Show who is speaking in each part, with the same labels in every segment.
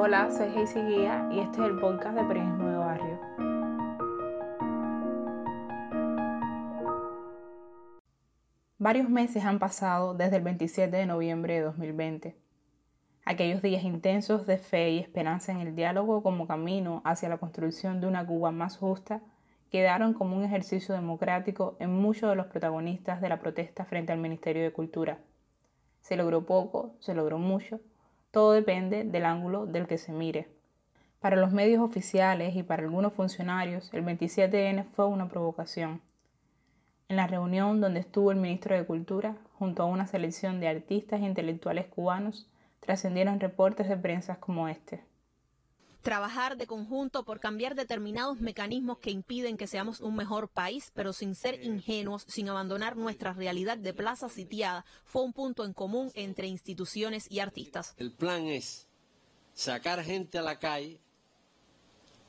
Speaker 1: Hola, soy Heisy Guía y este es el podcast de Periodismo de Barrio. Varios meses han pasado desde el 27 de noviembre de 2020. Aquellos días intensos de fe y esperanza en el diálogo como camino hacia la construcción de una Cuba más justa quedaron como un ejercicio democrático en muchos de los protagonistas de la protesta frente al Ministerio de Cultura. Se logró poco, se logró mucho, todo depende del ángulo del que se mire. Para los medios oficiales y para algunos funcionarios, el 27N fue una provocación. En la reunión donde estuvo el ministro de Cultura, junto a una selección de artistas e intelectuales cubanos, trascendieron reportes de prensa como este.
Speaker 2: Trabajar de conjunto por cambiar determinados mecanismos que impiden que seamos un mejor país, pero sin ser ingenuos, sin abandonar nuestra realidad de plaza sitiada, fue un punto en común entre instituciones y artistas.
Speaker 3: El plan es sacar gente a la calle,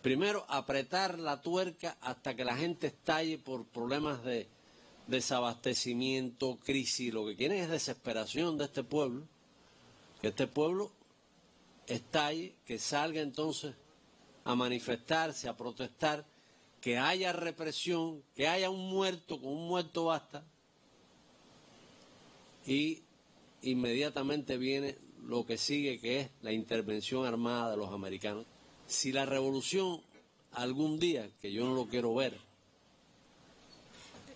Speaker 3: primero apretar la tuerca hasta que la gente estalle por problemas de desabastecimiento, crisis, lo que quieren es desesperación de este pueblo, que este pueblo estalle, que salga entonces a manifestarse, a protestar, que haya represión, que haya un muerto, con un muerto basta, y inmediatamente viene lo que sigue, que es la intervención armada de los americanos. Si la revolución algún día, que yo no lo quiero ver,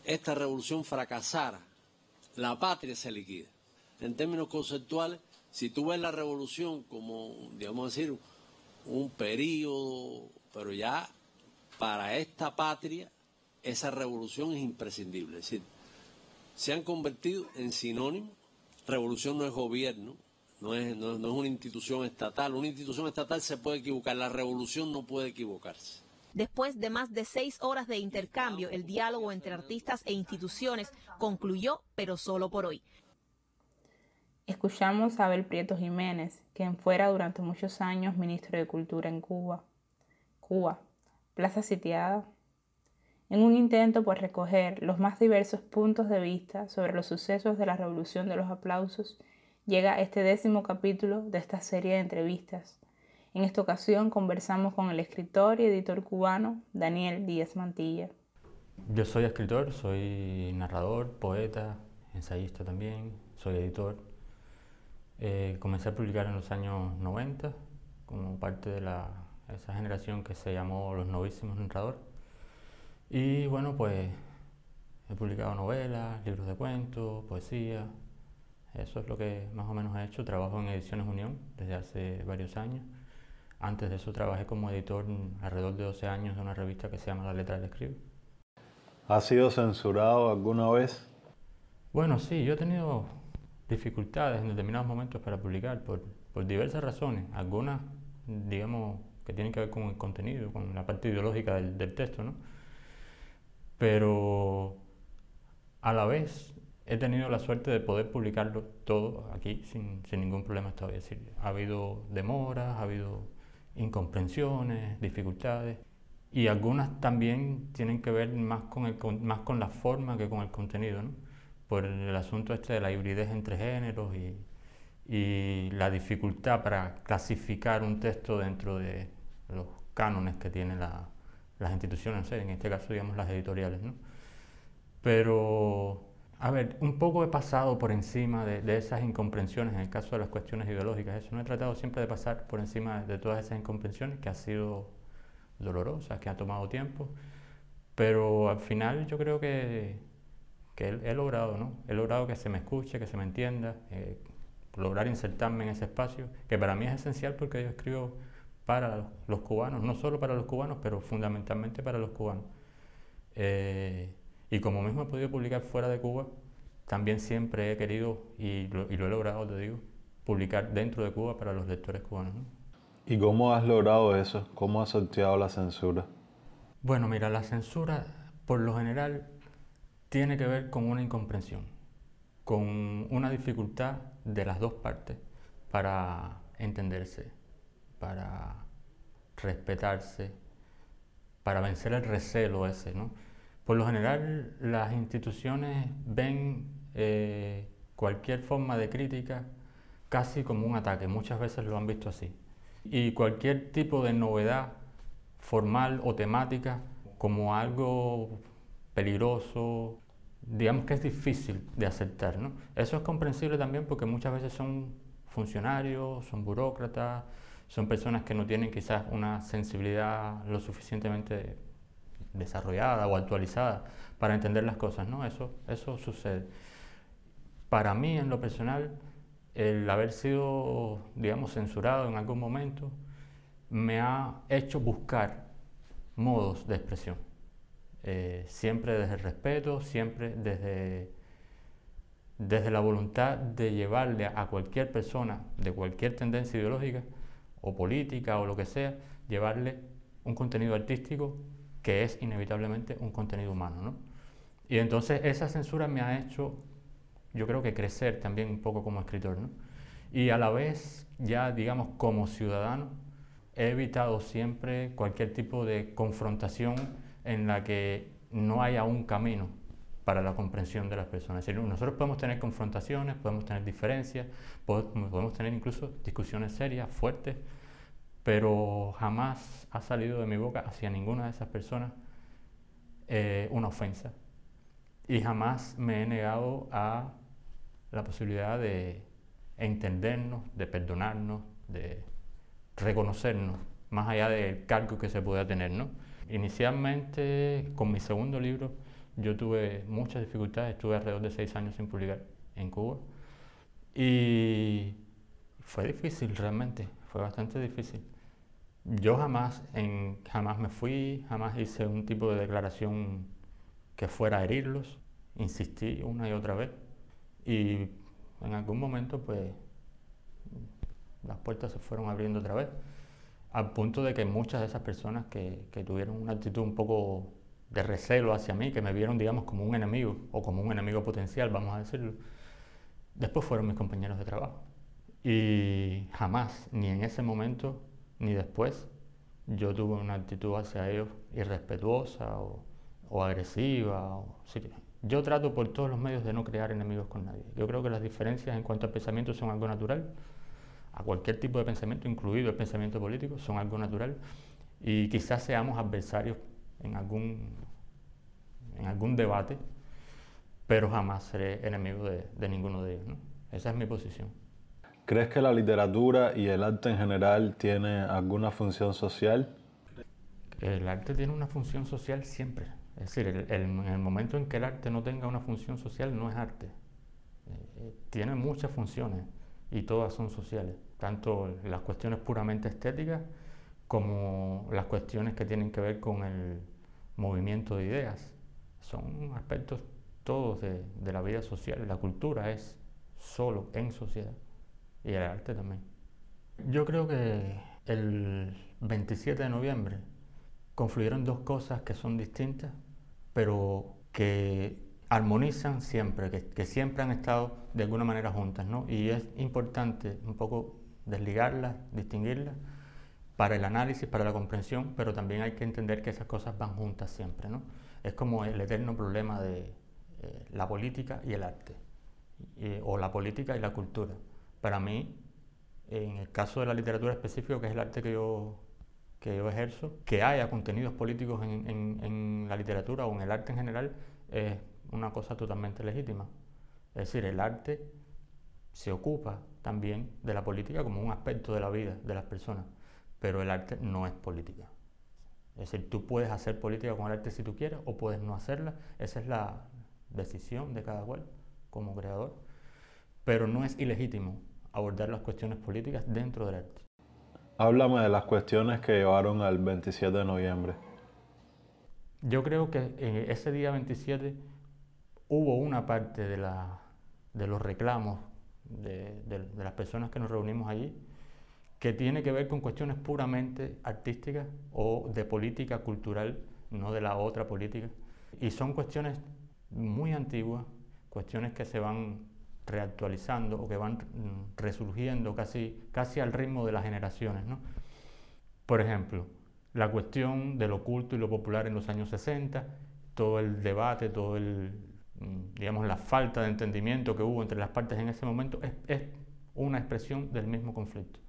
Speaker 3: esta revolución fracasara, la patria se liquida. En términos conceptuales, si tú ves la revolución como, digamos decir, un periodo, pero ya para esta patria esa revolución es imprescindible. Es decir, se han convertido en sinónimos. Revolución no es gobierno, no es, no es una institución estatal. Una institución estatal se puede equivocar, la revolución no puede equivocarse.
Speaker 2: Después de más de seis horas de intercambio, el diálogo entre artistas e instituciones concluyó, pero solo por hoy.
Speaker 1: Escuchamos a Abel Prieto Jiménez, quien fuera durante muchos años ministro de Cultura en Cuba. Cuba, plaza sitiada. En un intento por recoger los más diversos puntos de vista sobre los sucesos de la Revolución de los Aplausos, llega este décimo capítulo de esta serie de entrevistas. En esta ocasión conversamos con el escritor y editor cubano Daniel Díaz Mantilla.
Speaker 4: Yo soy escritor, soy narrador, poeta, ensayista también, soy editor eh, comencé a publicar en los años 90 como parte de la, esa generación que se llamó Los Novísimos Narradores. Y bueno, pues he publicado novelas, libros de cuentos, poesía. Eso es lo que más o menos he hecho. Trabajo en Ediciones Unión desde hace varios años. Antes de eso trabajé como editor alrededor de 12 años de una revista que se llama La Letra del Escribo.
Speaker 5: ¿Ha sido censurado alguna vez?
Speaker 4: Bueno, sí, yo he tenido dificultades en determinados momentos para publicar por, por diversas razones, algunas, digamos, que tienen que ver con el contenido, con la parte ideológica del, del texto, ¿no? Pero a la vez he tenido la suerte de poder publicarlo todo aquí sin, sin ningún problema todavía. Es decir, ha habido demoras, ha habido incomprensiones, dificultades y algunas también tienen que ver más con, el, más con la forma que con el contenido. ¿no? Por el asunto este de la hibridez entre géneros y, y la dificultad para clasificar un texto dentro de los cánones que tienen la, las instituciones, en este caso digamos las editoriales. ¿no? Pero, a ver, un poco he pasado por encima de, de, esas incomprensiones en el caso de las cuestiones ideológicas. Eso no he tratado siempre de pasar por encima de todas esas incomprensiones que han sido dolorosas, que han tomado tiempo. Pero al final yo creo que que he, logrado, ¿no? He logrado que se me escuche, que se me entienda, eh, lograr insertarme en ese espacio, que para mí es esencial porque yo escribo para los cubanos, no solo para los cubanos, pero fundamentalmente para los cubanos. Eh, y como mismo he podido publicar fuera de Cuba, también siempre he querido, y lo, y lo he logrado, te digo, publicar dentro de Cuba para los lectores cubanos. ¿no?
Speaker 5: ¿Y cómo has logrado eso? ¿Cómo has sorteado la censura?
Speaker 4: Bueno, mira, la censura, por lo general, tiene que ver con una incomprensión, con una dificultad de las dos partes para entenderse, para respetarse, para vencer el recelo ese. ¿no? Por lo general las instituciones ven eh, cualquier forma de crítica casi como un ataque, muchas veces lo han visto así. Y cualquier tipo de novedad formal o temática como algo peligroso, digamos que es difícil de aceptar. ¿no? Eso es comprensible también porque muchas veces son funcionarios, son burócratas, son personas que no tienen quizás una sensibilidad lo suficientemente desarrollada o actualizada para entender las cosas, ¿no? Eso, eso sucede. Para mí, en lo personal, el haber sido, digamos, censurado en algún momento me ha hecho buscar modos de expresión. Eh, siempre desde el respeto, siempre desde, desde la voluntad de llevarle a cualquier persona de cualquier tendencia ideológica o política o lo que sea, llevarle un contenido artístico que es inevitablemente un contenido humano. ¿no? Y entonces esa censura me ha hecho, yo creo que crecer también un poco como escritor. ¿no? Y a la vez, ya digamos como ciudadano, he evitado siempre cualquier tipo de confrontación en la que no haya un camino para la comprensión de las personas. Es nosotros podemos tener confrontaciones, podemos tener diferencias, podemos tener incluso discusiones serias, fuertes, pero jamás ha salido de mi boca hacia ninguna de esas personas eh, una ofensa. Y jamás me he negado a la posibilidad de entendernos, de perdonarnos, de reconocernos, más allá del cargo que se pueda tener. ¿no? Inicialmente, con mi segundo libro, yo tuve muchas dificultades, estuve alrededor de seis años sin publicar en Cuba. Y fue difícil realmente, fue bastante difícil. Yo jamás, jamás me fui, jamás hice un tipo de declaración que fuera a herirlos, insistí una y otra vez. Y en algún momento, pues, las puertas se fueron abriendo otra vez al punto de que muchas de esas personas que, que, tuvieron una actitud un poco de recelo hacia mí, que me vieron, digamos, como un enemigo o como un enemigo potencial, vamos a decirlo, después fueron mis compañeros de trabajo. Y jamás, ni en ese momento, ni después, yo tuve una actitud hacia ellos irrespetuosa o, o agresiva. O, yo trato por todos los medios de no crear enemigos con nadie. Yo creo que las diferencias en cuanto al pensamiento son algo natural a cualquier tipo de pensamiento, incluido el pensamiento político, son algo natural y quizás seamos adversarios en algún, en algún debate, pero jamás seré enemigo de, ninguno de ellos. Esa es mi posición.
Speaker 5: ¿Crees que la literatura y el arte en general tiene alguna función social?
Speaker 4: El arte tiene una función social siempre. Es decir, en el momento en que el arte no tenga una función social, no es arte. Eh, eh, tiene muchas funciones y todas son sociales, tanto las cuestiones puramente estéticas como las cuestiones que tienen que ver con el movimiento de ideas. Son aspectos todos de, la vida social. La cultura es solo en sociedad y el arte también. Yo creo que el 27 de noviembre confluyeron dos cosas que son distintas, pero que armonizan siempre, que, siempre han estado de alguna manera juntas, ¿no? Y es importante un poco desligarlas, distinguirlas para el análisis, para la comprensión, pero también hay que entender que esas cosas van juntas siempre, ¿no? Es como el eterno problema de eh, la política y el arte, o la política y la cultura. Para mí, en el caso de la literatura específica, que es el arte que yo, que yo ejerzo, que haya contenidos políticos en, en la literatura o en el arte en general, es una cosa totalmente legítima. Es decir, el arte se ocupa también de la política como un aspecto de la vida de las personas, pero el arte no es política. Es decir, tú puedes hacer política con el arte si tú quieres o puedes no hacerla, esa es la decisión de cada cual como creador, pero no es ilegítimo abordar las cuestiones políticas dentro del arte.
Speaker 5: Háblame de las cuestiones que llevaron al 27 de noviembre.
Speaker 4: Yo creo que ese día 27 hubo una parte de, la, de los reclamos de, de, las personas que nos reunimos allí que tiene que ver con cuestiones puramente artísticas o de política cultural, no de la otra política. Y son cuestiones muy antiguas, cuestiones que se van reactualizando o que van resurgiendo casi, casi al ritmo de las generaciones. ¿no? Por ejemplo, la cuestión de lo oculto y lo popular en los años 60, todo el debate, todo el, Mm, digamos, la falta de entendimiento que hubo entre las partes en ese momento es, una expresión del mismo conflicto.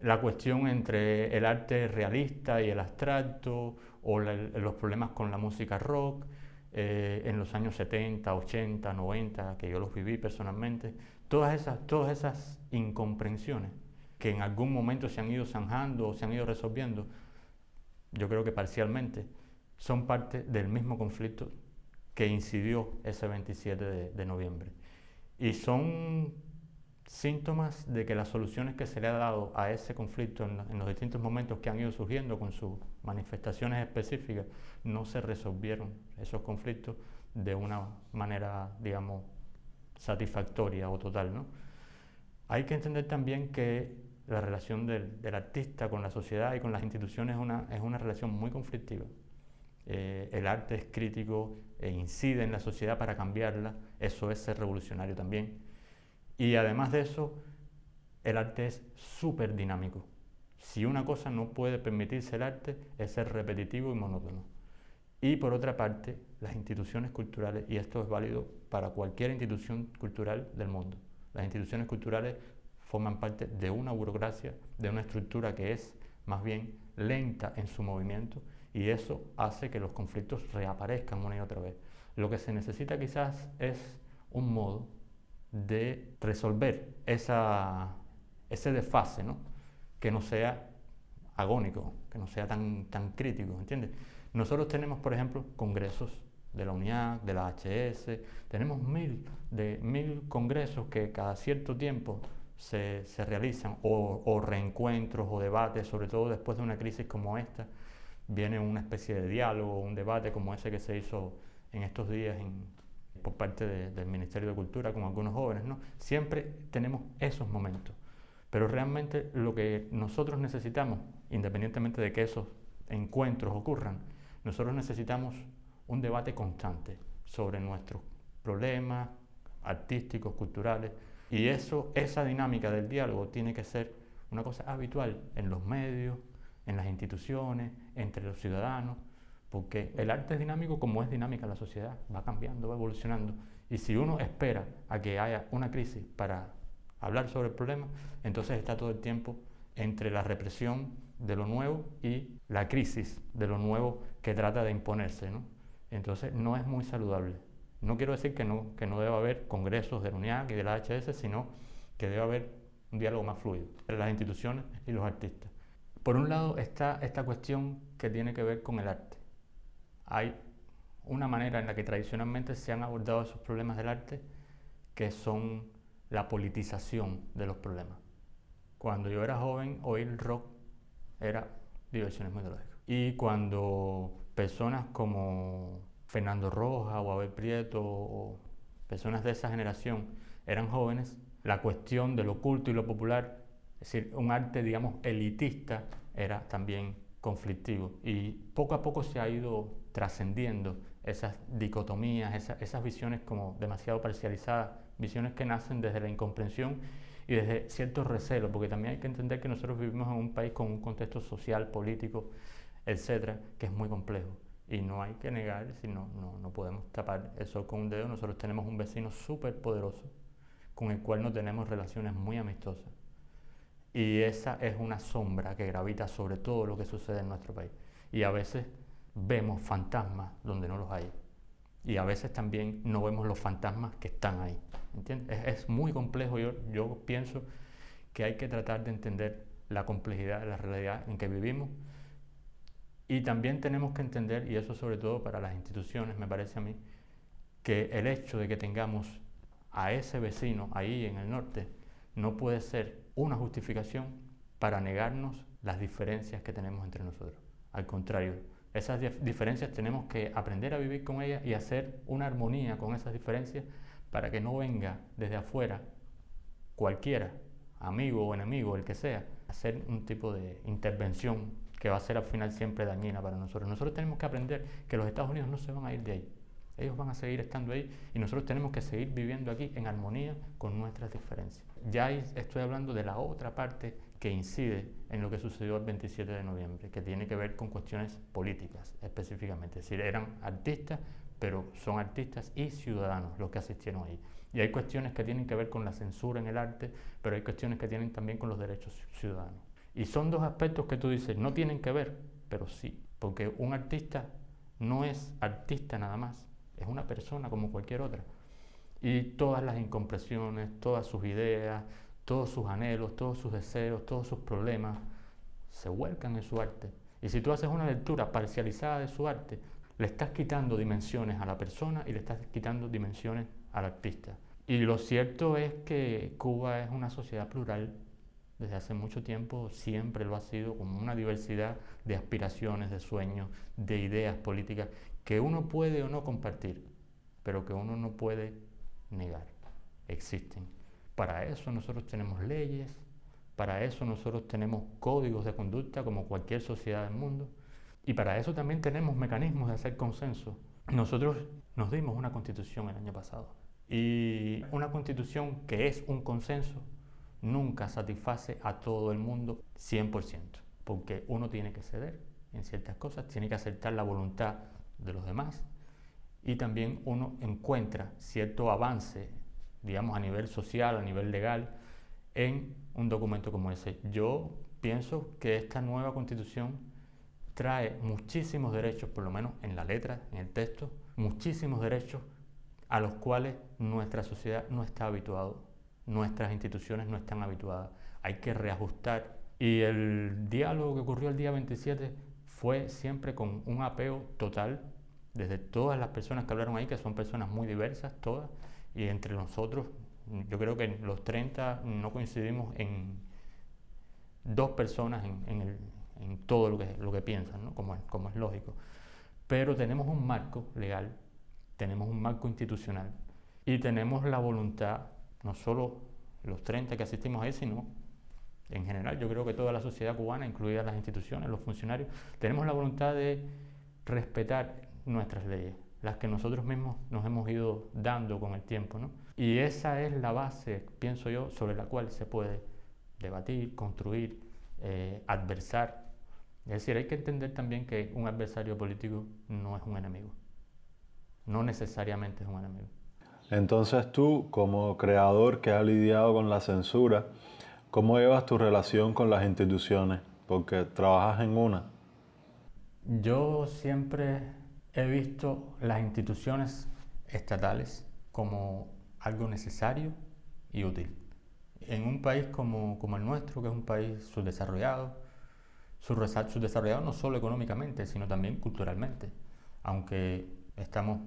Speaker 4: la cuestión entre el arte realista y el abstracto, o los problemas con la música rock, eh, en los años 70, 80, 90, que yo los viví personalmente, todas esas, todas esas incomprensiones que en algún momento se han ido zanjando o se han ido resolviendo, yo creo que parcialmente, son parte del mismo conflicto que incidió ese 27 de, noviembre. Y son síntomas de que las soluciones que se le ha dado a ese conflicto en, en, los distintos momentos que han ido surgiendo con sus manifestaciones específicas no se resolvieron esos conflictos de una manera, digamos, satisfactoria o total. ¿no? Hay que entender también que la relación del, artista con la sociedad y con las instituciones es una, es una relación muy conflictiva. Eh, el arte es crítico e incide en la sociedad para cambiarla, eso es ser revolucionario también. Y además de eso, el arte es súper dinámico. Si una cosa no puede permitirse el arte, es ser repetitivo y monótono. Y por otra parte, las instituciones culturales, y esto es válido para cualquier institución cultural del mundo, las instituciones culturales forman parte de una burocracia, de una estructura que es más bien lenta en su movimiento y eso hace que los conflictos reaparezcan una y otra vez. Lo que se necesita quizás es un modo de resolver esa, ese desfase, ¿no? que no sea agónico, que no sea tan, tan crítico, ¿entiendes? Nosotros tenemos, por ejemplo, congresos de la UNIAC, de la HS, tenemos mil, de, mil congresos que cada cierto tiempo se, realizan, o, reencuentros o debates, sobre todo después de una crisis como esta, viene una especie de diálogo, un debate como ese que se hizo en estos días por parte del Ministerio de Cultura con algunos jóvenes, ¿no? Siempre tenemos esos momentos, pero realmente lo que nosotros necesitamos, independientemente de que esos encuentros ocurran, nosotros necesitamos un debate constante sobre nuestros problemas artísticos, culturales, y eso, esa dinámica del diálogo tiene que ser una cosa habitual en los medios, en las instituciones, entre los ciudadanos, porque el arte es dinámico como es dinámica la sociedad, va cambiando, va evolucionando. Y si uno espera a que haya una crisis para hablar sobre el problema, entonces está todo el tiempo entre la represión de lo nuevo y la crisis de lo nuevo que trata de imponerse. Entonces no es muy saludable. No quiero decir que no, que no deba haber congresos de la UNIAC y de la HS, sino que debe haber un diálogo más fluido entre las instituciones y los artistas. Por un lado está esta cuestión que tiene que ver con el arte. Hay una manera en la que tradicionalmente se han abordado esos problemas del arte que son la politización de los problemas. Cuando yo era joven, oír rock era diversiones metodológicas. Y cuando personas como Fernando Roja o Abel Prieto o personas de esa generación eran jóvenes, la cuestión de lo oculto y lo popular, es decir, un arte, digamos, elitista, era también conflictivo. Y poco a poco se ha ido trascendiendo esas dicotomías, esas, visiones como demasiado parcializadas, visiones que nacen desde la incomprensión y desde cierto recelo, porque también hay que entender que nosotros vivimos en un país con un contexto social, político, etcétera, que es muy complejo. Y no hay que negar, si no, no, podemos tapar eso con un dedo. Nosotros tenemos un vecino súper poderoso con el cual no tenemos relaciones muy amistosas. Y esa es una sombra que gravita sobre todo lo que sucede en nuestro país. Y a veces vemos fantasmas donde no los hay. Y a veces también no vemos los fantasmas que están ahí. ¿entiendes? Es, muy complejo. Yo, yo pienso que hay que tratar de entender la complejidad de la realidad en que vivimos y también tenemos que entender, y eso sobre todo para las instituciones, me parece a mí, que el hecho de que tengamos a ese vecino ahí en el norte no puede ser una justificación para negarnos las diferencias que tenemos entre nosotros. Al contrario, esas diferencias tenemos que aprender a vivir con ellas y hacer una armonía con esas diferencias para que no venga desde afuera cualquiera, amigo o enemigo, el que sea, hacer un tipo de intervención que va a ser al final siempre dañina para nosotros. Nosotros tenemos que aprender que los Estados Unidos no se van a ir de ahí. Ellos van a seguir estando ahí y nosotros tenemos que seguir viviendo aquí en armonía con nuestras diferencias. Ya estoy hablando de la otra parte que incide en lo que sucedió el 27 de noviembre, que tiene que ver con cuestiones políticas específicamente. Es decir, eran artistas, pero son artistas y ciudadanos los que asistieron ahí. Y hay cuestiones que tienen que ver con la censura en el arte, pero hay cuestiones que tienen también con los derechos ciudadanos. Y son dos aspectos que tú dices, no tienen que ver, pero sí, porque un artista no es artista nada más, es una persona como cualquier otra. Y todas las incompresiones, todas sus ideas, todos sus anhelos, todos sus deseos, todos sus problemas, se vuelcan en su arte. Y si tú haces una lectura parcializada de su arte, le estás quitando dimensiones a la persona y le estás quitando dimensiones al artista. Y lo cierto es que Cuba es una sociedad plural desde hace mucho tiempo, siempre lo ha sido, con una diversidad de aspiraciones, de sueños, de ideas políticas que uno puede o no compartir, pero que uno no puede negar. Existen. Para eso nosotros tenemos leyes, para eso nosotros tenemos códigos de conducta como cualquier sociedad del mundo y para eso también tenemos mecanismos de hacer consenso. Nosotros nos dimos una constitución el año pasado y una constitución que es un consenso nunca satisface a todo el mundo 100%, porque uno tiene que ceder en ciertas cosas, tiene que aceptar la voluntad de los demás y también uno encuentra cierto avance, digamos, a nivel social, a nivel legal, en un documento como ese. Yo pienso que esta nueva constitución trae muchísimos derechos, por lo menos en la letra, en el texto, muchísimos derechos a los cuales nuestra sociedad no está habituado, nuestras instituciones no están habituadas. Hay que reajustar. Y el diálogo que ocurrió el día 27 fue siempre con un apeo total, desde todas las personas que hablaron ahí, que son personas muy diversas, todas, y entre nosotros, yo creo que los 30 no coincidimos en dos personas en, todo lo que, lo que piensan, ¿no? como, es, como es lógico. Pero tenemos un marco legal, tenemos un marco institucional y tenemos la voluntad, no solo los 30 que asistimos ahí, sino en general, yo creo que toda la sociedad cubana, incluidas las instituciones, los funcionarios, tenemos la voluntad de respetar nuestras leyes, las que nosotros mismos nos hemos ido dando con el tiempo. ¿no? Y esa es la base, pienso yo, sobre la cual se puede debatir, construir, eh, adversar. Es decir, hay que entender también que un adversario político no es un enemigo. No necesariamente es un enemigo.
Speaker 5: Entonces tú, como creador que ha lidiado con la censura, ¿Cómo llevas tu relación con las instituciones? Porque trabajas en una.
Speaker 4: Yo siempre he visto las instituciones estatales como algo necesario y útil. En un país como, el nuestro, que es un país subdesarrollado, subdesarrollado no solo económicamente, sino también culturalmente, aunque estamos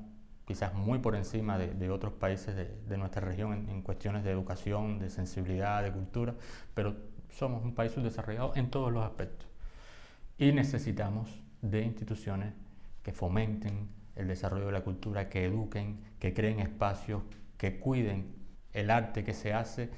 Speaker 4: quizás muy por encima de, otros países de, nuestra región en, cuestiones de educación, de sensibilidad, de cultura, pero somos un país subdesarrollado en todos los aspectos. Y necesitamos de instituciones que fomenten el desarrollo de la cultura, que eduquen, que creen espacios, que cuiden el arte que se hace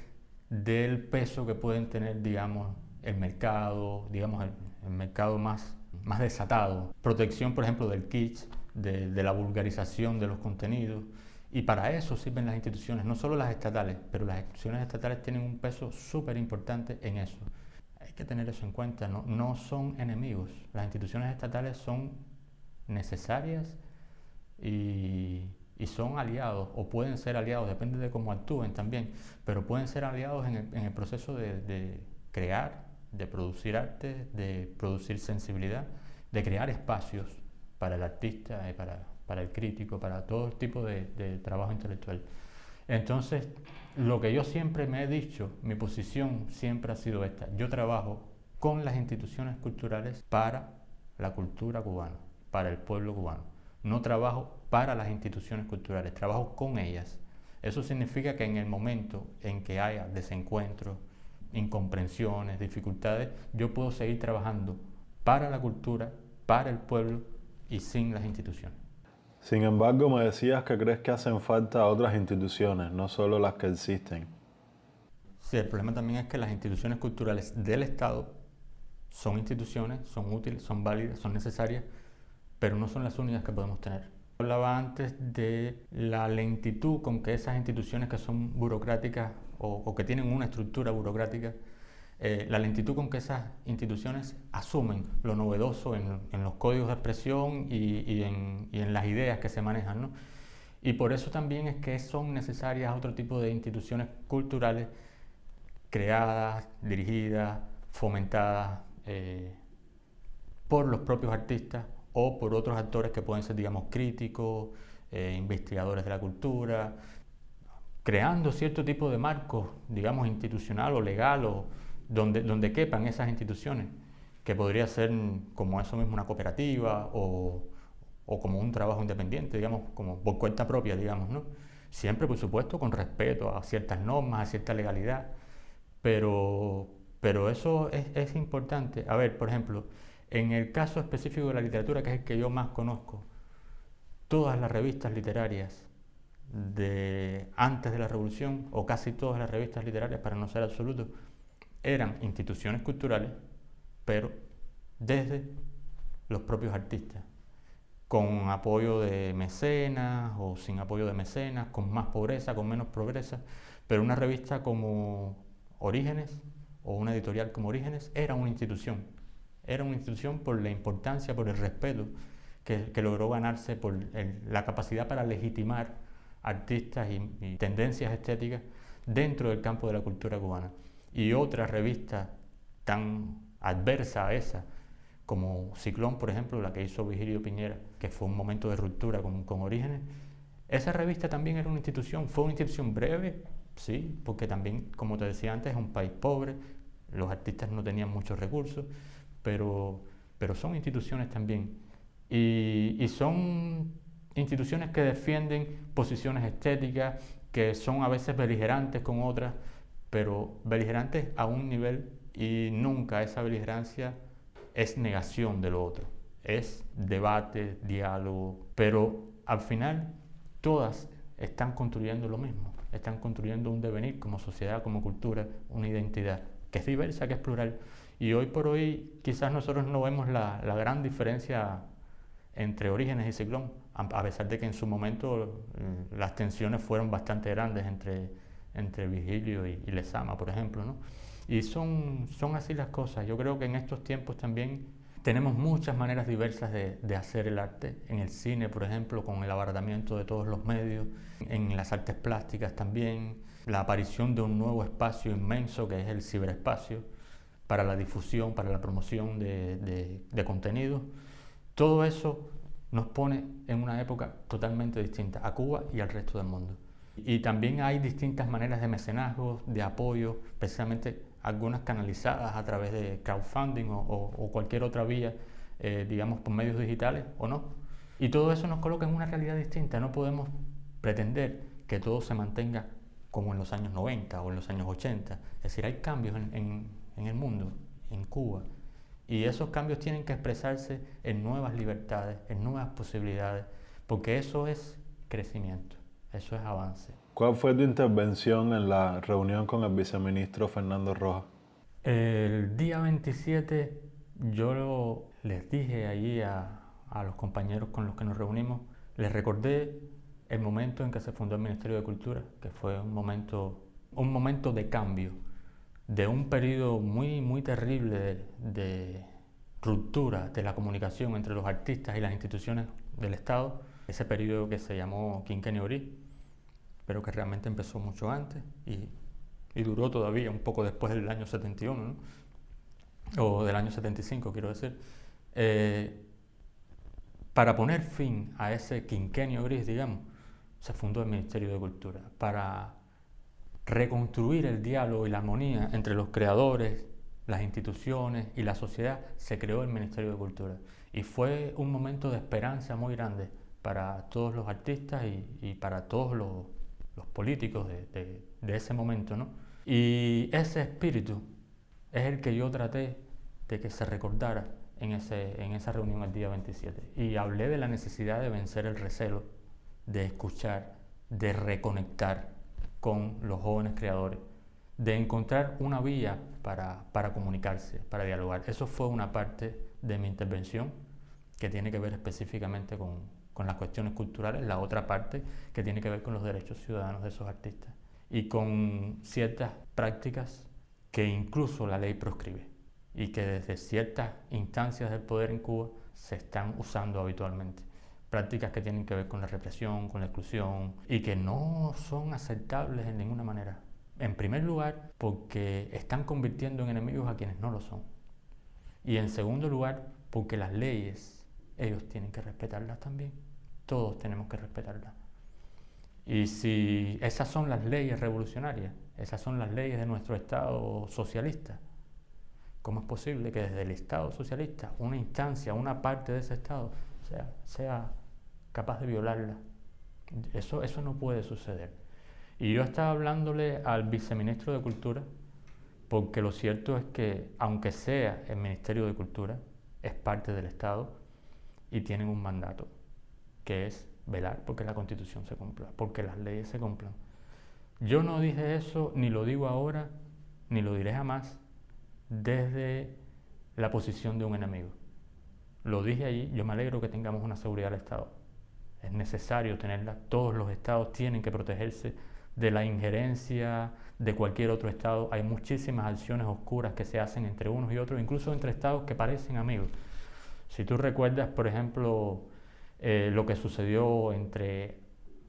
Speaker 4: del peso que pueden tener, digamos, el mercado, digamos, el, mercado más, más desatado. Protección, por ejemplo, del kitsch, de, la vulgarización de los contenidos. Y para eso sirven las instituciones, no solo las estatales, pero las instituciones estatales tienen un peso súper importante en eso. Hay que tener eso en cuenta, no, no son enemigos. Las instituciones estatales son necesarias y, son aliados, o pueden ser aliados, depende de cómo actúen también, pero pueden ser aliados en el, proceso de, crear, de producir arte, de producir sensibilidad, de crear espacios para el artista, y para, para el crítico, para todo tipo de, trabajo intelectual. Entonces, lo que yo siempre me he dicho, mi posición siempre ha sido esta. Yo trabajo con las instituciones culturales para la cultura cubana, para el pueblo cubano. No trabajo para las instituciones culturales, trabajo con ellas. Eso significa que en el momento en que haya desencuentros, incomprensiones, dificultades, yo puedo seguir trabajando para la cultura, para el pueblo, y sin las instituciones.
Speaker 5: Sin embargo, me decías que crees que hacen falta otras instituciones, no solo las que existen.
Speaker 4: Sí, el problema también es que las instituciones culturales del Estado son instituciones, son útiles, son válidas, son necesarias, pero no son las únicas que podemos tener. Hablaba antes de la lentitud con que esas instituciones que son burocráticas o que tienen una estructura burocrática eh, la lentitud con que esas instituciones asumen lo novedoso en, los códigos de expresión y, en, las ideas que se manejan. Y por eso también es que son necesarias otro tipo de instituciones culturales creadas, dirigidas fomentadas eh, por los propios artistas o por otros actores que pueden ser, digamos, críticos, eh, investigadores de la cultura, creando cierto tipo de marcos, digamos, institucional o legal, donde, donde quepan esas instituciones, que podría ser como eso mismo una cooperativa o, o como un trabajo independiente, digamos, como por cuenta propia, digamos, ¿no? Siempre, por supuesto, con respeto a ciertas normas, a cierta legalidad, pero, pero eso es, es importante. A ver, por ejemplo, en el caso específico de la literatura, que es el que yo más conozco, todas las revistas literarias de antes de la revolución, o casi todas las revistas literarias, para no ser absoluto, eran instituciones culturales, pero desde los propios artistas, con apoyo de mecenas o sin apoyo de mecenas, con más pobreza, con menos pobreza, pero una revista como Orígenes o una editorial como Orígenes era una institución, era una institución por la importancia, por el respeto que, logró ganarse, por la capacidad para legitimar artistas y, tendencias estéticas dentro del campo de la cultura cubana. Y otra revista tan adversa a esa, como Ciclón, por ejemplo, la que hizo Vigilio Piñera, que fue un momento de ruptura con, con Orígenes, esa revista también era una institución, fue una institución breve, sí, porque también, como te decía antes, es un país pobre, los artistas no tenían muchos recursos, pero, pero son instituciones también. Y, y son instituciones que defienden posiciones estéticas, que son a veces beligerantes con otras, pero beligerantes a un nivel y nunca esa beligerancia es negación de lo otro, es debate, diálogo, pero al final todas están construyendo lo mismo, están construyendo un devenir como sociedad, como cultura, una identidad que es diversa, que es plural. Y hoy por hoy quizás nosotros no vemos la, la gran diferencia entre Orígenes y Ciclón, a pesar de que en su momento eh, las tensiones fueron bastante grandes entre, entre Vigilio y, y Lezama, por ejemplo. ¿no? Y son, son así las cosas. Yo creo que en estos tiempos también tenemos muchas maneras diversas de, de, hacer el arte. En el cine, por ejemplo, con el abaratamiento de todos los medios, en las artes plásticas también, la aparición de un nuevo espacio inmenso que es el ciberespacio para la difusión, para la promoción de, de, de contenidos. Todo eso nos pone en una época totalmente distinta a Cuba y al resto del mundo. Y también hay distintas maneras de mecenazgo, de apoyo, precisamente algunas canalizadas a través de crowdfunding o, cualquier otra vía, eh, digamos, por medios digitales o no. Y todo eso nos coloca en una realidad distinta. No podemos pretender que todo se mantenga como en los años 90 o en los años 80. Es decir, hay cambios en el mundo, en Cuba, y esos cambios tienen que expresarse en nuevas libertades, en nuevas posibilidades, porque eso es crecimiento, eso es avance.
Speaker 5: ¿Cuál fue tu intervención en la reunión con el viceministro Fernando Rojas?
Speaker 4: El día 27 yo les dije allí a, a los compañeros con los que nos reunimos, les recordé el momento en que se fundó el Ministerio de Cultura, que fue un momento, un momento de cambio de un periodo muy, muy terrible de, ruptura de la comunicación entre los artistas y las instituciones del Estado, ese periodo que se llamó Quinquenio Gris, pero que realmente empezó mucho antes y, duró todavía un poco después del año 71, o del año 75, quiero decir. Eh, para poner fin a ese quinquenio gris, digamos, se fundó el Ministerio de Cultura, para reconstruir el diálogo y la armonía entre los creadores, las instituciones y la sociedad, se creó el Ministerio de Cultura. Y fue un momento de esperanza muy grande para todos los artistas y, para todos los, políticos de, ese momento. ¿no? Y ese espíritu es el que yo traté de que se recordara en, ese, en esa reunión el día 27. Y hablé de la necesidad de vencer el recelo, de escuchar, de reconectar con los jóvenes creadores, de encontrar una vía para, para comunicarse, para dialogar. Eso fue una parte de mi intervención que tiene que ver específicamente con, con las cuestiones culturales, la otra parte que tiene que ver con los derechos ciudadanos de esos artistas y con ciertas prácticas que incluso la ley proscribe y que desde ciertas instancias del poder en Cuba se están usando habitualmente prácticas que tienen que ver con la represión, con la exclusión y que no son aceptables en ninguna manera. En primer lugar, porque están convirtiendo en enemigos a quienes no lo son. Y en segundo lugar, porque las leyes, ellos tienen que respetarlas también. Todos tenemos que respetarlas. Y si esas son las leyes revolucionarias, esas son las leyes de nuestro Estado socialista, ¿cómo es posible que desde el Estado socialista, una instancia, una parte de ese Estado, sea, capaz de violarla? Eso, eso no puede suceder. Y yo estaba hablándole al viceministro de Cultura, porque lo cierto es que, aunque sea el Ministerio de Cultura, es parte del Estado y tienen un mandato, que es velar porque la Constitución se cumpla, porque las leyes se cumplan. Yo no dije eso, ni lo digo ahora, ni lo diré jamás, desde la posición de un enemigo. Lo dije allí, yo me alegro que tengamos una seguridad del Estado. Es necesario tenerla, todos los estados tienen que protegerse de la injerencia de cualquier otro Estado. Hay muchísimas acciones oscuras que se hacen entre unos y otros, incluso entre Estados que parecen amigos. Si tú recuerdas, por ejemplo, eh, lo que sucedió entre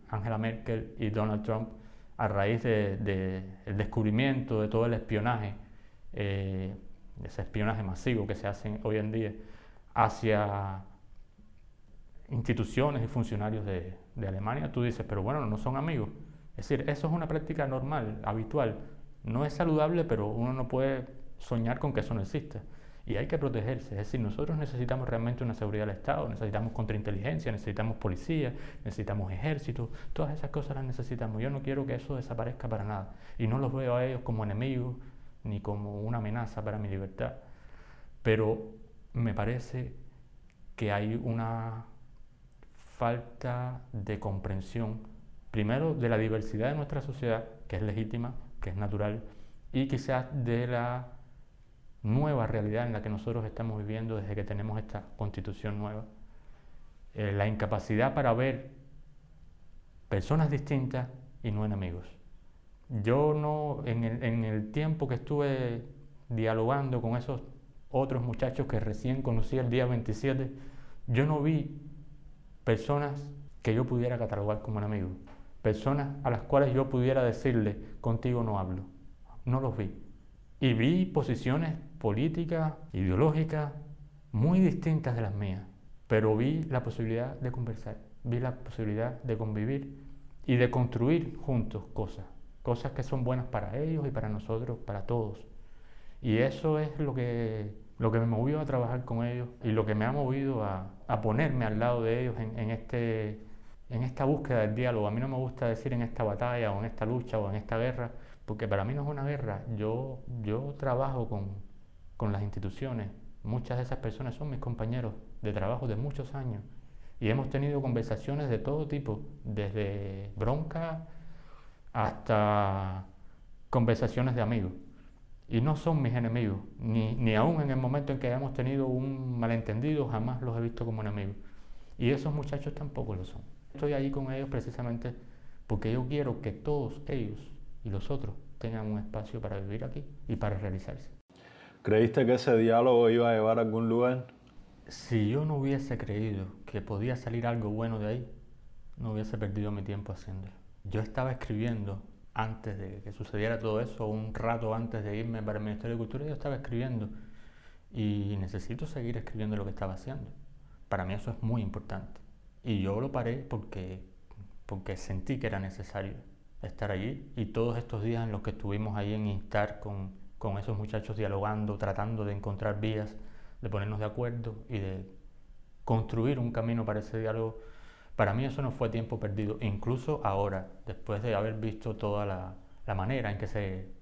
Speaker 4: Angela Merkel y Donald Trump a raíz del de, descubrimiento de todo el espionaje, eh, ese espionaje masivo que se hace hoy en día hacia instituciones y funcionarios de, de Alemania, tú dices, pero bueno, no son amigos. Es decir, eso es una práctica normal, habitual. No es saludable, pero uno no puede soñar con que eso no existe. Y hay que protegerse. Es decir, nosotros necesitamos realmente una seguridad del Estado, necesitamos contrainteligencia, necesitamos policía, necesitamos ejército. Todas esas cosas las necesitamos. Yo no quiero que eso desaparezca para nada. Y no los veo a ellos como enemigos ni como una amenaza para mi libertad. Pero me parece que hay una falta de comprensión primero de la diversidad de nuestra sociedad, que es legítima, que es natural, y quizás de la nueva realidad en la que nosotros estamos viviendo desde que tenemos esta constitución nueva. Eh, la incapacidad para ver personas distintas y no enemigos. Yo no, en el, en el tiempo que estuve dialogando con esos otros muchachos que recién conocí el día 27, yo no vi personas que yo pudiera catalogar como enemigos personas a las cuales yo pudiera decirle, contigo no hablo. No los vi. Y vi posiciones políticas, ideológicas, muy distintas de las mías, pero vi la posibilidad de conversar, vi la posibilidad de convivir y de construir juntos cosas, cosas que son buenas para ellos y para nosotros, para todos. Y eso es lo que, lo que me movió a trabajar con ellos y lo que me ha movido a, ponerme al lado de ellos en este en esta búsqueda del diálogo. A mí no me gusta decir en esta batalla o en esta lucha o en esta guerra, porque para mí no es una guerra. Yo, yo trabajo con, con las instituciones. Muchas de esas personas son mis compañeros de trabajo de muchos años. Y hemos tenido conversaciones de todo tipo, desde bronca hasta conversaciones de amigos. Y no son mis enemigos, ni, ni aún en el momento en que hayamos tenido un malentendido, jamás los he visto como enemigos. Y esos muchachos tampoco lo son. Estoy ahí con ellos precisamente porque yo quiero que todos ellos y los otros tengan un espacio para vivir aquí y para realizarse.
Speaker 5: ¿Creíste que ese diálogo iba a llevar a algún lugar?
Speaker 4: Si yo no hubiese creído que podía salir algo bueno de ahí, no hubiese perdido mi tiempo haciéndolo. Yo estaba escribiendo antes de que sucediera todo eso, un rato antes de irme para el Ministerio de Cultura, yo estaba escribiendo y necesito seguir escribiendo lo que estaba haciendo. Para mí eso es muy importante. Y yo lo paré porque, porque sentí que era necesario estar allí y todos estos días en los que estuvimos ahí en Instar con, con esos muchachos dialogando, tratando de encontrar vías, de ponernos de acuerdo y de construir un camino para ese diálogo, para mí eso no fue tiempo perdido, incluso ahora, después de haber visto toda la, manera en que se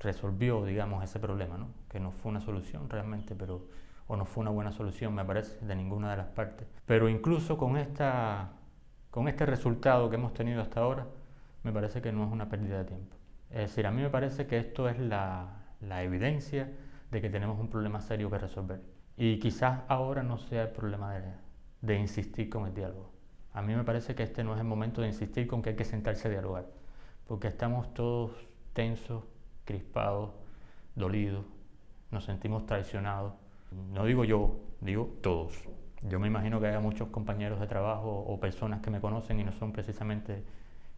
Speaker 4: resolvió, digamos, ese problema, ¿no? que no fue una solución realmente, pero o no fue una buena solución, me parece, de ninguna de las partes. Pero incluso con, esta, con este resultado que hemos tenido hasta ahora, me parece que no es una pérdida de tiempo. Es decir, a mí me parece que esto es la, la evidencia de que tenemos un problema serio que resolver. Y quizás ahora no sea el problema de, de insistir con el diálogo. A mí me parece que este no es el momento de insistir con que hay que sentarse a dialogar, porque estamos todos tensos, crispados, dolidos, nos sentimos traicionados no digo yo, digo todos. Yo me imagino que haya muchos compañeros de trabajo o personas que me conocen y no son precisamente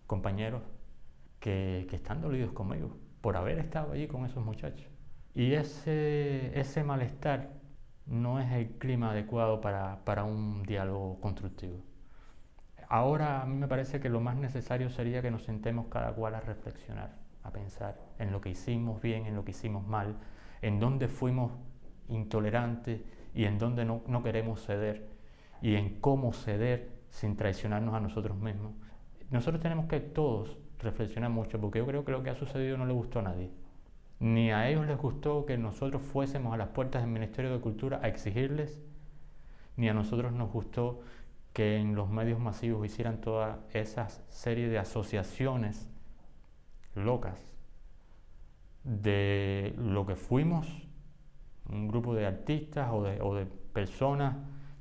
Speaker 4: compañeros que, que están dolidos conmigo por haber estado allí con esos muchachos. Y ese, ese malestar no es el clima adecuado para, para un diálogo constructivo. Ahora a mí me parece que lo más necesario sería que nos sentemos cada cual a reflexionar, a pensar en lo que hicimos bien, en lo que hicimos mal, en dónde fuimos intolerantes y en dónde no, no queremos ceder y en cómo ceder sin traicionarnos a nosotros mismos. Nosotros tenemos que todos reflexionar mucho porque yo creo que lo que ha sucedido no le gustó a nadie. Ni a ellos les gustó que nosotros fuésemos a las puertas del Ministerio de Cultura a exigirles, ni a nosotros nos gustó que en los medios masivos hicieran toda esa serie de asociaciones locas de lo que fuimos, un grupo de artistas o de, o de personas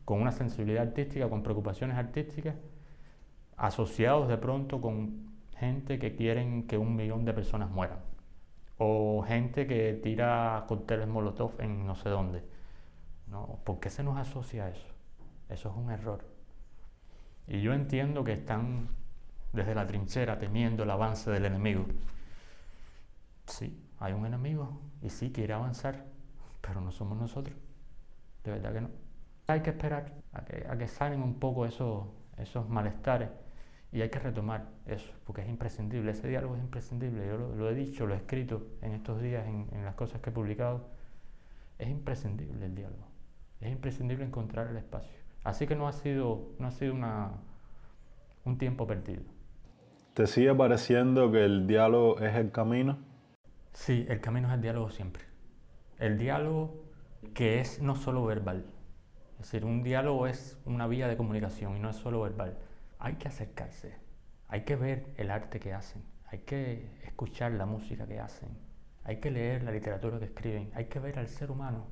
Speaker 4: con una sensibilidad artística, con preocupaciones artísticas, asociados de pronto con gente que quieren que un millón de personas mueran, o gente que tira cócteles molotov en no sé dónde. No, ¿Por qué se nos asocia eso? Eso es un error. Y yo entiendo que están desde la trinchera temiendo el avance del enemigo. Sí, hay un enemigo y sí quiere avanzar, pero no somos nosotros. De verdad que no. Hay que esperar a que, a salen un poco esos malestares y hay que retomar eso, porque es imprescindible, ese diálogo es imprescindible. Yo lo, he dicho, lo he escrito en estos días en, en las cosas que he publicado. Es imprescindible el diálogo, es imprescindible encontrar el espacio. Así que no ha sido, no ha sido una, un tiempo perdido.
Speaker 5: ¿Te sigue pareciendo que el diálogo es el camino?
Speaker 4: Sí, el camino es el diálogo siempre. El diálogo que es no solo verbal. Es decir, un diálogo es una vía de comunicación y no es solo verbal. Hay que acercarse, hay que ver el arte que hacen, hay que escuchar la música que hacen, hay que leer la literatura que escriben, hay que ver al ser humano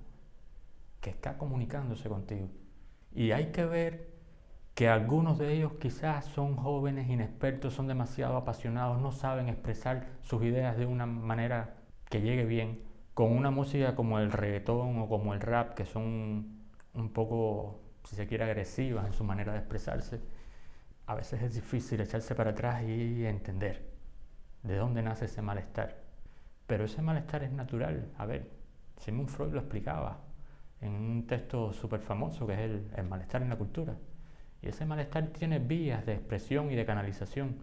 Speaker 4: que está comunicándose contigo. Y hay que ver que algunos de ellos quizás son jóvenes, inexpertos, son demasiado apasionados, no saben expresar sus ideas de una manera que llegue bien, con una música como el reggaetón o como el rap, que son un poco, si se quiere, agresivas en su manera de expresarse, a veces es difícil echarse para atrás y entender de dónde nace ese malestar. Pero ese malestar es natural. A ver, Sigmund Freud lo explicaba en un texto súper famoso que es el, malestar en la cultura. Y ese malestar tiene vías de expresión y de canalización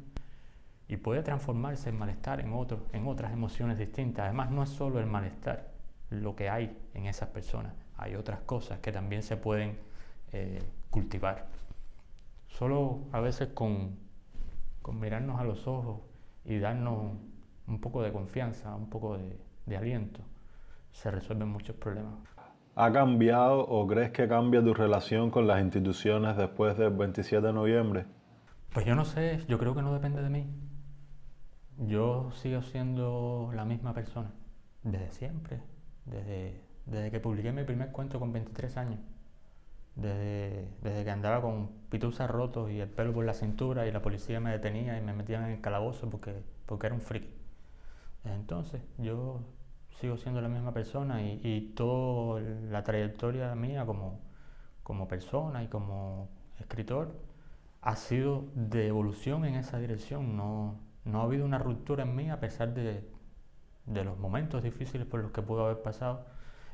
Speaker 4: y puede transformarse en malestar en, otro, en otras emociones distintas. Además, no es solo el malestar lo que hay en esas personas, hay otras cosas que también se pueden eh, cultivar. Solo a veces con, con, mirarnos a los ojos y darnos un poco de confianza, un poco de, de aliento, se resuelven muchos problemas.
Speaker 5: ¿Ha cambiado o crees que cambia tu relación con las instituciones después del 27 de noviembre?
Speaker 4: Pues yo no sé, yo creo que no depende de mí. Yo sigo siendo la misma persona, desde siempre, desde, desde que publiqué mi primer cuento con 23 años, desde, desde que andaba con pituzas rotos y el pelo por la cintura y la policía me detenía y me metían en el calabozo porque, porque era un friki. Entonces yo sigo siendo la misma persona y, y toda la trayectoria mía como, como persona y como escritor ha sido de evolución en esa dirección. No, no ha habido una ruptura en mí a pesar de, de los momentos difíciles por los que puedo haber pasado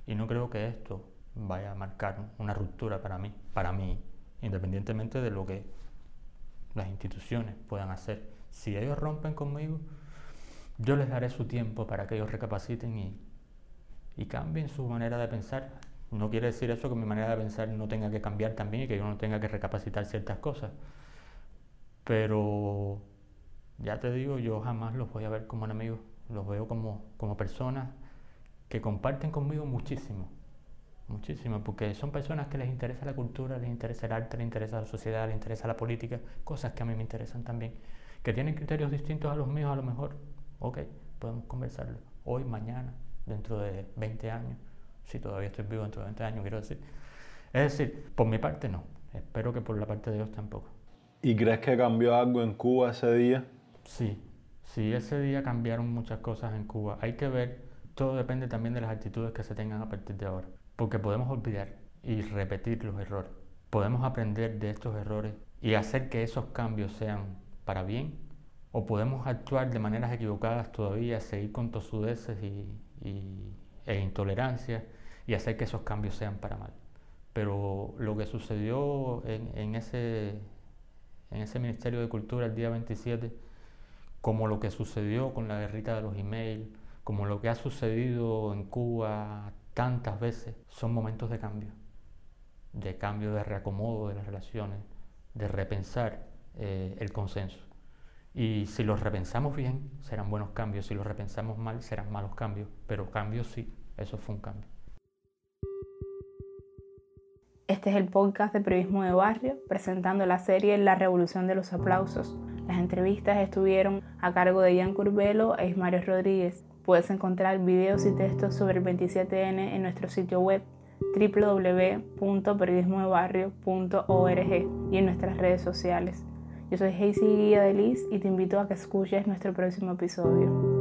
Speaker 4: y no creo que esto vaya a marcar una ruptura para mí, para mí, independientemente de lo que las instituciones puedan hacer. Si ellos rompen conmigo, yo les daré su tiempo para que ellos recapaciten y, y cambien su manera de pensar. No quiere decir eso que mi manera de pensar no tenga que cambiar también y que yo no tenga que recapacitar ciertas cosas. Pero ya te digo, yo jamás los voy a ver como enemigos, los veo como, como personas que comparten conmigo muchísimo, muchísimo, porque son personas que les interesa la cultura, les interesa el arte, les interesa la sociedad, les interesa la política, cosas que a mí me interesan también, que tienen criterios distintos a los míos a lo mejor, ok, podemos conversarlo, hoy, mañana, dentro de 20 años, si todavía estoy vivo dentro de 20 años, quiero decir. Es decir, por mi parte no, espero que por la parte de Dios tampoco.
Speaker 5: ¿Y crees que cambió algo en Cuba ese día?
Speaker 4: Sí, sí, ese día cambiaron muchas cosas en Cuba. Hay que ver, todo depende también de las actitudes que se tengan a partir de ahora, porque podemos olvidar y repetir los errores. Podemos aprender de estos errores y hacer que esos cambios sean para bien o podemos actuar de maneras equivocadas todavía, seguir con tosudeces y, e intolerancia y hacer que esos cambios sean para mal. Pero lo que sucedió en, ese, en ese Ministerio de Cultura el día 27, como lo que sucedió con la guerrita de los emails, como lo que ha sucedido en Cuba tantas veces, son momentos de cambio, de cambio, de reacomodo de las relaciones, de repensar eh, el consenso. Y si los repensamos bien, serán buenos cambios, si los repensamos mal, serán malos cambios, pero cambios sí, eso fue un cambio.
Speaker 1: Este es el podcast de Periodismo de Barrio, presentando la serie La Revolución de los Aplausos. Las entrevistas estuvieron a cargo de Ian Curbelo e Ismario Rodríguez. Puedes encontrar videos y textos sobre el 27N en nuestro sitio web www.periodismodebarrio.org y en nuestras redes sociales. Yo soy Hazy Guía de Liz y te invito a que escuches nuestro próximo episodio.